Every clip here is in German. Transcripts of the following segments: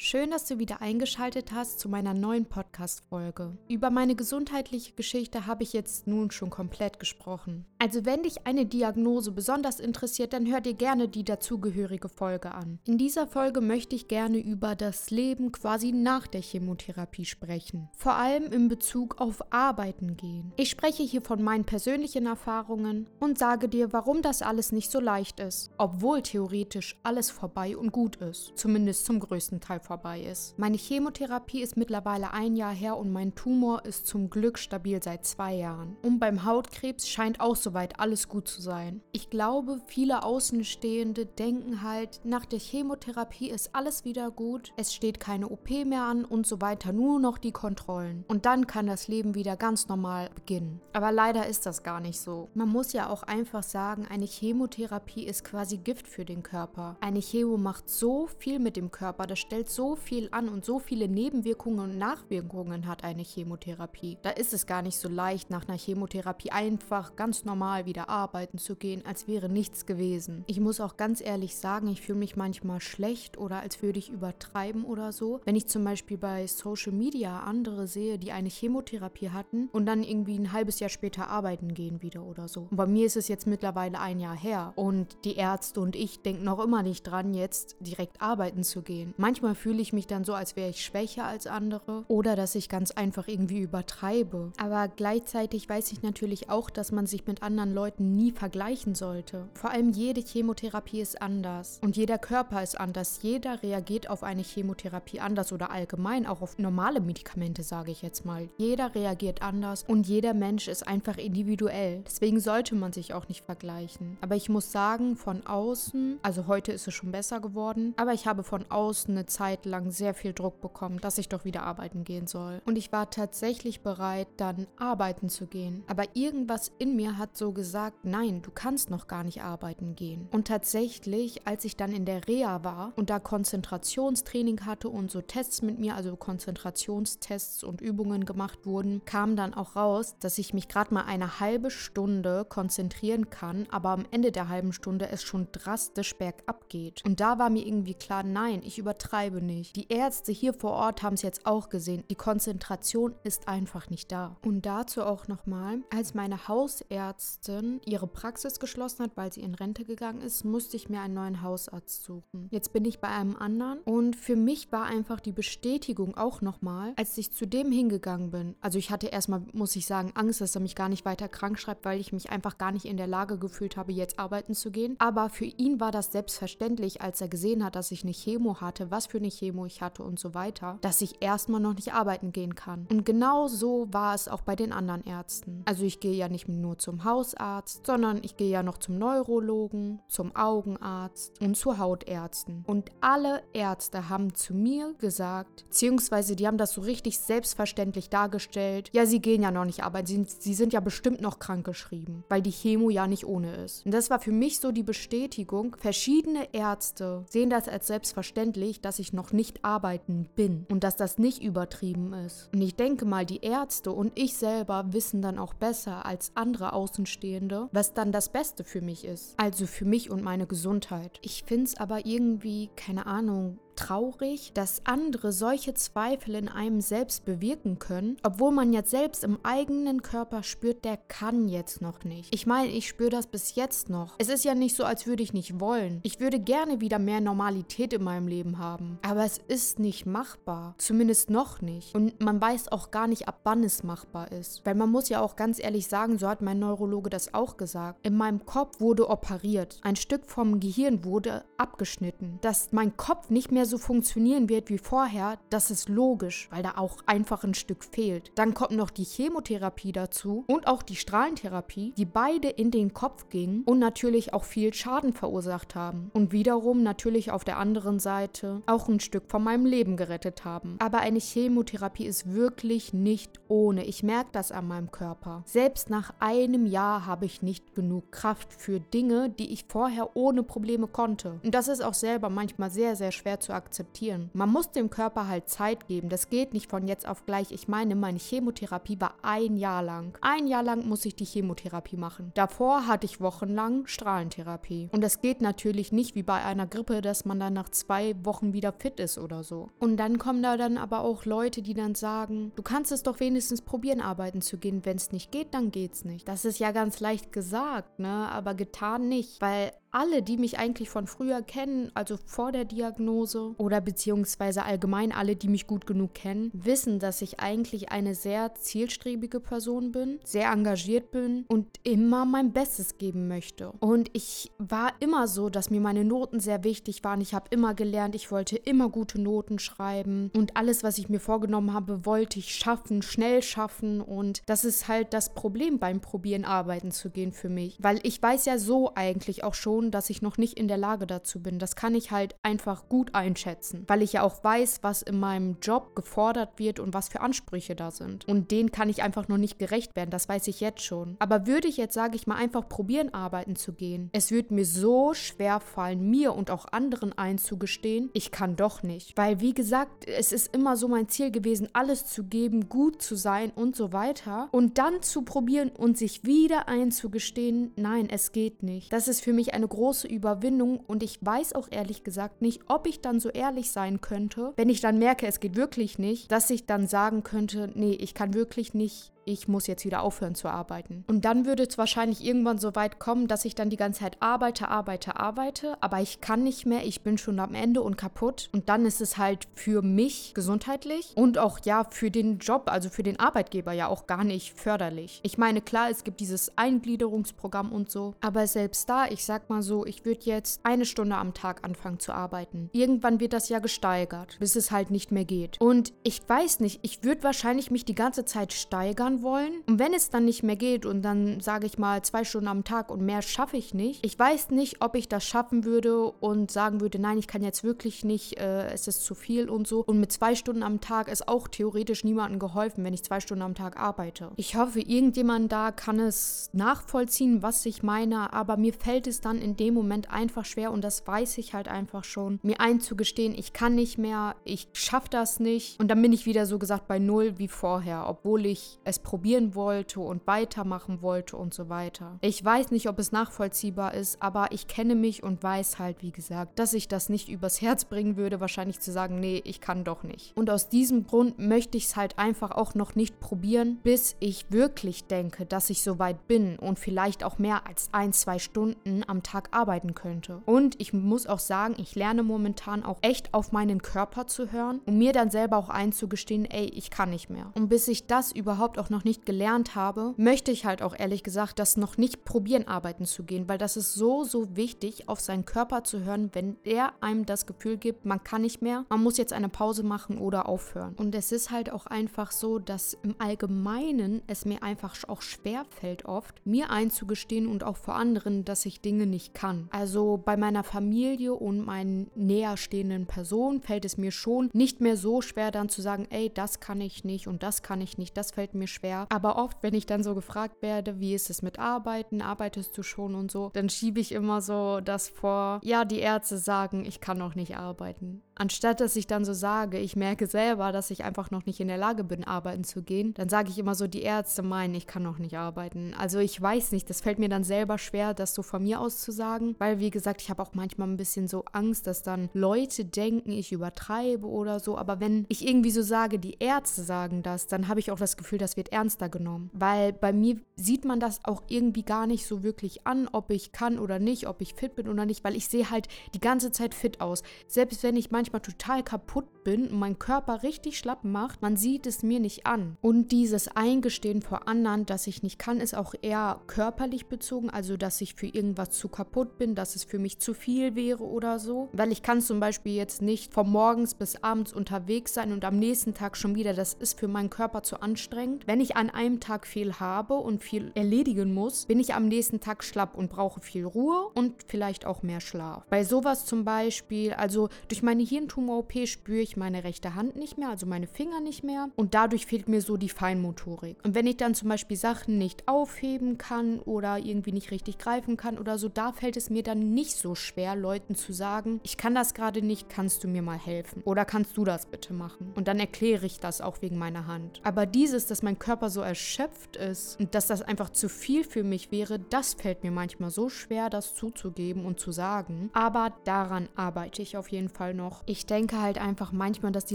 Schön, dass du wieder eingeschaltet hast zu meiner neuen Podcast-Folge. Über meine gesundheitliche Geschichte habe ich jetzt nun schon komplett gesprochen. Also, wenn dich eine Diagnose besonders interessiert, dann hör dir gerne die dazugehörige Folge an. In dieser Folge möchte ich gerne über das Leben quasi nach der Chemotherapie sprechen. Vor allem in Bezug auf Arbeiten gehen. Ich spreche hier von meinen persönlichen Erfahrungen und sage dir, warum das alles nicht so leicht ist, obwohl theoretisch alles vorbei und gut ist. Zumindest zum größten Teil vorbei ist. Meine Chemotherapie ist mittlerweile ein Jahr her und mein Tumor ist zum Glück stabil seit zwei Jahren. Und beim Hautkrebs scheint auch soweit alles gut zu sein. Ich glaube, viele Außenstehende denken halt, nach der Chemotherapie ist alles wieder gut, es steht keine OP mehr an und so weiter, nur noch die Kontrollen. Und dann kann das Leben wieder ganz normal beginnen. Aber leider ist das gar nicht so. Man muss ja auch einfach sagen, eine Chemotherapie ist quasi Gift für den Körper. Eine Chemo macht so viel mit dem Körper, das stellt so so viel an und so viele Nebenwirkungen und Nachwirkungen hat eine Chemotherapie. Da ist es gar nicht so leicht, nach einer Chemotherapie einfach ganz normal wieder arbeiten zu gehen, als wäre nichts gewesen. Ich muss auch ganz ehrlich sagen, ich fühle mich manchmal schlecht oder als würde ich übertreiben oder so. Wenn ich zum Beispiel bei Social Media andere sehe, die eine Chemotherapie hatten und dann irgendwie ein halbes Jahr später arbeiten gehen wieder oder so. Und bei mir ist es jetzt mittlerweile ein Jahr her und die Ärzte und ich denken noch immer nicht dran, jetzt direkt arbeiten zu gehen. Manchmal fühle fühle ich mich dann so, als wäre ich schwächer als andere oder dass ich ganz einfach irgendwie übertreibe. Aber gleichzeitig weiß ich natürlich auch, dass man sich mit anderen Leuten nie vergleichen sollte. Vor allem jede Chemotherapie ist anders und jeder Körper ist anders. Jeder reagiert auf eine Chemotherapie anders oder allgemein auch auf normale Medikamente, sage ich jetzt mal. Jeder reagiert anders und jeder Mensch ist einfach individuell. Deswegen sollte man sich auch nicht vergleichen. Aber ich muss sagen, von außen, also heute ist es schon besser geworden, aber ich habe von außen eine Zeit Zeit lang sehr viel Druck bekommen, dass ich doch wieder arbeiten gehen soll. Und ich war tatsächlich bereit, dann arbeiten zu gehen. Aber irgendwas in mir hat so gesagt, nein, du kannst noch gar nicht arbeiten gehen. Und tatsächlich, als ich dann in der Reha war und da Konzentrationstraining hatte und so Tests mit mir, also Konzentrationstests und Übungen gemacht wurden, kam dann auch raus, dass ich mich gerade mal eine halbe Stunde konzentrieren kann, aber am Ende der halben Stunde es schon drastisch bergab geht. Und da war mir irgendwie klar, nein, ich übertreibe nicht. Die Ärzte hier vor Ort haben es jetzt auch gesehen. Die Konzentration ist einfach nicht da. Und dazu auch nochmal, als meine Hausärztin ihre Praxis geschlossen hat, weil sie in Rente gegangen ist, musste ich mir einen neuen Hausarzt suchen. Jetzt bin ich bei einem anderen und für mich war einfach die Bestätigung auch nochmal, als ich zu dem hingegangen bin. Also ich hatte erstmal, muss ich sagen, Angst, dass er mich gar nicht weiter krank schreibt, weil ich mich einfach gar nicht in der Lage gefühlt habe, jetzt arbeiten zu gehen. Aber für ihn war das selbstverständlich, als er gesehen hat, dass ich eine Chemo hatte, was für eine Chemo ich hatte und so weiter, dass ich erstmal noch nicht arbeiten gehen kann. Und genau so war es auch bei den anderen Ärzten. Also ich gehe ja nicht nur zum Hausarzt, sondern ich gehe ja noch zum Neurologen, zum Augenarzt und zu Hautärzten. Und alle Ärzte haben zu mir gesagt, beziehungsweise die haben das so richtig selbstverständlich dargestellt, ja, sie gehen ja noch nicht arbeiten, sie, sie sind ja bestimmt noch krankgeschrieben, weil die Chemo ja nicht ohne ist. Und das war für mich so die Bestätigung, verschiedene Ärzte sehen das als selbstverständlich, dass ich noch noch nicht arbeiten bin und dass das nicht übertrieben ist. Und ich denke mal, die Ärzte und ich selber wissen dann auch besser als andere Außenstehende, was dann das Beste für mich ist. Also für mich und meine Gesundheit. Ich finde es aber irgendwie, keine Ahnung, traurig, dass andere solche Zweifel in einem selbst bewirken können, obwohl man jetzt selbst im eigenen Körper spürt, der kann jetzt noch nicht. Ich meine, ich spüre das bis jetzt noch. Es ist ja nicht so, als würde ich nicht wollen. Ich würde gerne wieder mehr Normalität in meinem Leben haben. Aber es ist nicht machbar. Zumindest noch nicht. Und man weiß auch gar nicht, ab wann es machbar ist. Weil man muss ja auch ganz ehrlich sagen, so hat mein Neurologe das auch gesagt. In meinem Kopf wurde operiert. Ein Stück vom Gehirn wurde abgeschnitten. Dass mein Kopf nicht mehr so funktionieren wird wie vorher, das ist logisch, weil da auch einfach ein Stück fehlt. Dann kommt noch die Chemotherapie dazu und auch die Strahlentherapie, die beide in den Kopf gingen und natürlich auch viel Schaden verursacht haben. Und wiederum natürlich auf der anderen Seite auch ein Stück von meinem Leben gerettet haben. Aber eine Chemotherapie ist wirklich nicht ohne. Ich merke das an meinem Körper. Selbst nach einem Jahr habe ich nicht genug Kraft für Dinge, die ich vorher ohne Probleme konnte. Und das ist auch selber manchmal sehr, sehr schwer zu akzeptieren. Man muss dem Körper halt Zeit geben. Das geht nicht von jetzt auf gleich. Ich meine, meine Chemotherapie war ein Jahr lang. Ein Jahr lang muss ich die Chemotherapie machen. Davor hatte ich wochenlang Strahlentherapie. Und das geht natürlich nicht wie bei einer Grippe, dass man dann nach zwei Wochen wieder fit ist oder so. Und dann kommen da dann aber auch Leute, die dann sagen, du kannst es doch wenigstens probieren, arbeiten zu gehen. Wenn es nicht geht, dann geht's nicht. Das ist ja ganz leicht gesagt, ne? Aber getan nicht. Weil alle, die mich eigentlich von früher kennen, also vor der Diagnose oder beziehungsweise allgemein alle, die mich gut genug kennen, wissen, dass ich eigentlich eine sehr zielstrebige Person bin, sehr engagiert bin und immer mein Bestes geben möchte. Und ich war immer so, dass mir meine Noten sehr wichtig waren. Ich habe immer gelernt, ich wollte immer gute Noten schreiben und alles, was ich mir vorgenommen habe, wollte ich schaffen, schnell schaffen und das ist halt das Problem beim Probieren arbeiten zu gehen für mich, weil ich weiß ja so eigentlich auch schon, dass ich noch nicht in der Lage dazu bin. Das kann ich halt einfach gut einschätzen, weil ich ja auch weiß, was in meinem Job gefordert wird und was für Ansprüche da sind. Und denen kann ich einfach noch nicht gerecht werden, das weiß ich jetzt schon. Aber würde ich jetzt, sage ich mal, einfach probieren, arbeiten zu gehen, es wird mir so schwer fallen, mir und auch anderen einzugestehen, ich kann doch nicht. Weil, wie gesagt, es ist immer so mein Ziel gewesen, alles zu geben, gut zu sein und so weiter. Und dann zu probieren und sich wieder einzugestehen, nein, es geht nicht. Das ist für mich eine große Überwindung und ich weiß auch ehrlich gesagt nicht, ob ich dann so ehrlich sein könnte, wenn ich dann merke, es geht wirklich nicht, dass ich dann sagen könnte, nee, ich kann wirklich nicht ich muss jetzt wieder aufhören zu arbeiten. Und dann würde es wahrscheinlich irgendwann so weit kommen, dass ich dann die ganze Zeit arbeite, arbeite, arbeite, aber ich kann nicht mehr, ich bin schon am Ende und kaputt. Und dann ist es halt für mich gesundheitlich und auch ja für den Job, also für den Arbeitgeber ja auch gar nicht förderlich. Ich meine, klar, es gibt dieses Eingliederungsprogramm und so, aber selbst da, ich sag mal so, ich würde jetzt eine Stunde am Tag anfangen zu arbeiten. Irgendwann wird das ja gesteigert, bis es halt nicht mehr geht. Und ich weiß nicht, ich würde wahrscheinlich mich die ganze Zeit steigern wollen. Und wenn es dann nicht mehr geht und dann sage ich mal zwei Stunden am Tag und mehr schaffe ich nicht, ich weiß nicht, ob ich das schaffen würde und sagen würde, nein, ich kann jetzt wirklich nicht, äh, es ist zu viel und so. Und mit zwei Stunden am Tag ist auch theoretisch niemandem geholfen, wenn ich zwei Stunden am Tag arbeite. Ich hoffe, irgendjemand da kann es nachvollziehen, was ich meine, aber mir fällt es dann in dem Moment einfach schwer und das weiß ich halt einfach schon, mir einzugestehen, ich kann nicht mehr, ich schaffe das nicht und dann bin ich wieder so gesagt bei null wie vorher, obwohl ich es probieren wollte und weitermachen wollte und so weiter. Ich weiß nicht, ob es nachvollziehbar ist, aber ich kenne mich und weiß halt, wie gesagt, dass ich das nicht übers Herz bringen würde, wahrscheinlich zu sagen, nee, ich kann doch nicht. Und aus diesem Grund möchte ich es halt einfach auch noch nicht probieren, bis ich wirklich denke, dass ich so weit bin und vielleicht auch mehr als ein, zwei Stunden am Tag arbeiten könnte. Und ich muss auch sagen, ich lerne momentan auch echt auf meinen Körper zu hören und mir dann selber auch einzugestehen, ey, ich kann nicht mehr. Und bis ich das überhaupt auch noch noch nicht gelernt habe, möchte ich halt auch ehrlich gesagt das noch nicht probieren, arbeiten zu gehen, weil das ist so, so wichtig, auf seinen Körper zu hören, wenn er einem das Gefühl gibt, man kann nicht mehr, man muss jetzt eine Pause machen oder aufhören. Und es ist halt auch einfach so, dass im Allgemeinen es mir einfach auch schwer fällt oft, mir einzugestehen und auch vor anderen, dass ich Dinge nicht kann. Also bei meiner Familie und meinen näherstehenden Personen fällt es mir schon nicht mehr so schwer dann zu sagen, ey, das kann ich nicht und das kann ich nicht, das fällt mir schwer schwer. Aber oft, wenn ich dann so gefragt werde, wie ist es mit Arbeiten, arbeitest du schon und so, dann schiebe ich immer so das vor, ja, die Ärzte sagen, ich kann noch nicht arbeiten. Anstatt dass ich dann so sage, ich merke selber, dass ich einfach noch nicht in der Lage bin, arbeiten zu gehen, dann sage ich immer so, die Ärzte meinen, ich kann noch nicht arbeiten. Also ich weiß nicht, das fällt mir dann selber schwer, das so von mir aus zu sagen, weil wie gesagt, ich habe auch manchmal ein bisschen so Angst, dass dann Leute denken, ich übertreibe oder so. Aber wenn ich irgendwie so sage, die Ärzte sagen das, dann habe ich auch das Gefühl, das wird ernster genommen. Weil bei mir sieht man das auch irgendwie gar nicht so wirklich an, ob ich kann oder nicht, ob ich fit bin oder nicht, weil ich sehe halt die ganze Zeit fit aus. Selbst wenn ich manchmal total kaputt bin und mein Körper richtig schlapp macht, man sieht es mir nicht an. Und dieses Eingestehen vor anderen, dass ich nicht kann, ist auch eher körperlich bezogen, also dass ich für irgendwas zu kaputt bin, dass es für mich zu viel wäre oder so. Weil ich kann zum Beispiel jetzt nicht von morgens bis abends unterwegs sein und am nächsten Tag schon wieder, das ist für meinen Körper zu anstrengend. Wenn ich an einem Tag viel habe und viel erledigen muss, bin ich am nächsten Tag schlapp und brauche viel Ruhe und vielleicht auch mehr Schlaf. Bei sowas zum Beispiel, also durch meine Hirntumor-OP spüre ich meine rechte Hand nicht mehr, also meine Finger nicht mehr und dadurch fehlt mir so die Feinmotorik. Und wenn ich dann zum Beispiel Sachen nicht aufheben kann oder irgendwie nicht richtig greifen kann oder so, da fällt es mir dann nicht so schwer, Leuten zu sagen, ich kann das gerade nicht, kannst du mir mal helfen? Oder kannst du das bitte machen? Und dann erkläre ich das auch wegen meiner Hand. Aber dieses, dass mein Körper so erschöpft ist und dass das einfach zu viel für mich wäre, das fällt mir manchmal so schwer, das zuzugeben und zu sagen. Aber daran arbeite ich auf jeden Fall noch. Ich denke halt einfach manchmal, dass die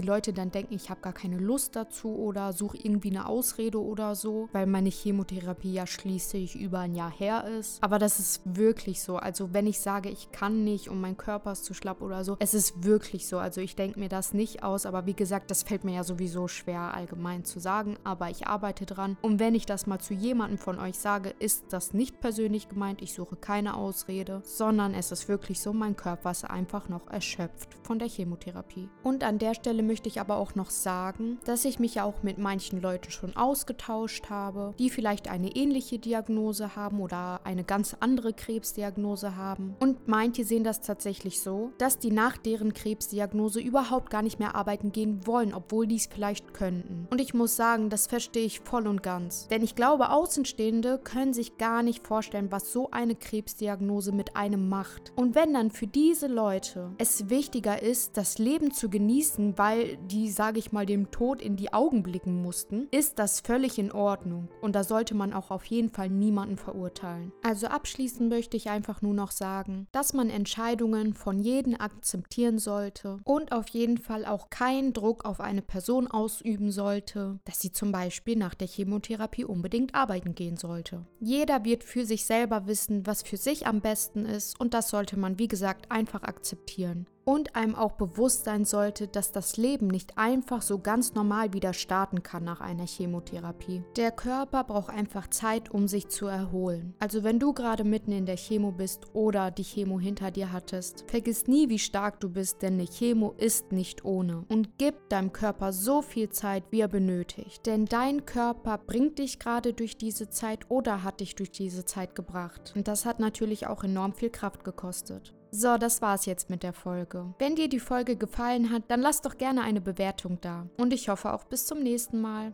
Leute dann denken, ich habe gar keine Lust dazu oder suche irgendwie eine Ausrede oder so, weil meine Chemotherapie ja schließlich über ein Jahr her ist. Aber das ist wirklich so. Also wenn ich sage, ich kann nicht und mein Körper ist zu schlapp oder so, es ist wirklich so. Also ich denke mir das nicht aus, aber wie gesagt, das fällt mir ja sowieso schwer allgemein zu sagen, aber ich arbeite dran. Und wenn ich das mal zu jemandem von euch sage, ist das nicht persönlich gemeint, ich suche keine Ausrede, sondern es ist wirklich so, mein Körper ist einfach noch erschöpft von der Chemotherapie. Und an der Stelle möchte ich aber auch noch sagen, dass ich mich ja auch mit manchen Leuten schon ausgetauscht habe, die vielleicht eine ähnliche Diagnose haben oder eine ganz andere Krebsdiagnose haben. Und manche sehen das tatsächlich so, dass die nach deren Krebsdiagnose überhaupt gar nicht mehr arbeiten gehen wollen, obwohl die es vielleicht könnten. Und ich muss sagen, das verstehe ich voll und ganz. Denn ich glaube, Außenstehende können sich gar nicht vorstellen, was so eine Krebsdiagnose mit einem macht. Und wenn dann für diese Leute es wichtiger ist, das Leben zu genießen, weil die, sage ich mal, dem Tod in die Augen blicken mussten, ist das völlig in Ordnung. Und da sollte man auch auf jeden Fall niemanden verurteilen. Also abschließend möchte ich einfach nur noch sagen, dass man Entscheidungen von jedem akzeptieren sollte und auf jeden Fall auch keinen Druck auf eine Person ausüben sollte, dass sie zum Beispiel nach der Chemotherapie unbedingt arbeiten gehen sollte. Jeder wird für sich selber wissen, was für sich am besten ist und das sollte man, wie gesagt, einfach akzeptieren und einem auch bewusst sein sollte, dass das Leben nicht einfach so ganz normal wieder starten kann nach einer Chemotherapie. Der Körper braucht einfach Zeit, um sich zu erholen. Also wenn du gerade mitten in der Chemo bist oder die Chemo hinter dir hattest, vergiss nie, wie stark du bist, denn eine Chemo ist nicht ohne und gib deinem Körper so viel Zeit, wie er benötigt. Denn dein Körper bringt dich gerade durch diese Zeit oder hat dich durch diese Zeit gebracht. Und das hat natürlich auch enorm viel Kraft gekostet. So, das war's jetzt mit der Folge. Wenn dir die Folge gefallen hat, dann lass doch gerne eine Bewertung da. Und ich hoffe auch bis zum nächsten Mal.